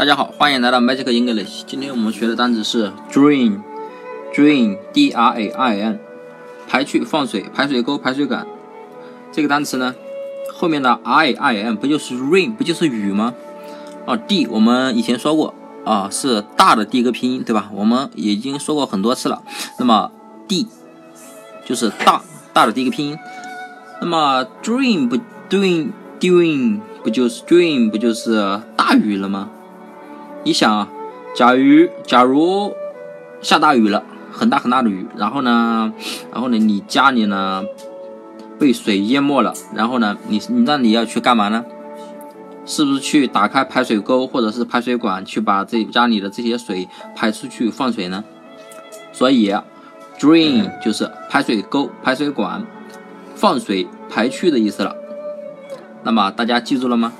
大家好，欢迎来到 Magic English。今天我们学的单词是 drain，drain，d r a i n，排去、放水、排水沟、排水管。这个单词呢，后面的 i i n 不就是 rain，不就是雨吗？啊，d 我们以前说过啊，是大的第一个拼音，对吧？我们已经说过很多次了。那么 d 就是大大的第一个拼音。那么 drain 不 drain，drain 不就是 drain 不就是大雨了吗？你想啊，假如假如下大雨了，很大很大的雨，然后呢，然后呢，你家里呢被水淹没了，然后呢，你你那你要去干嘛呢？是不是去打开排水沟或者是排水管，去把这家里的这些水排出去放水呢？所以，drain 就是排水沟、排水管、放水排去的意思了。那么大家记住了吗？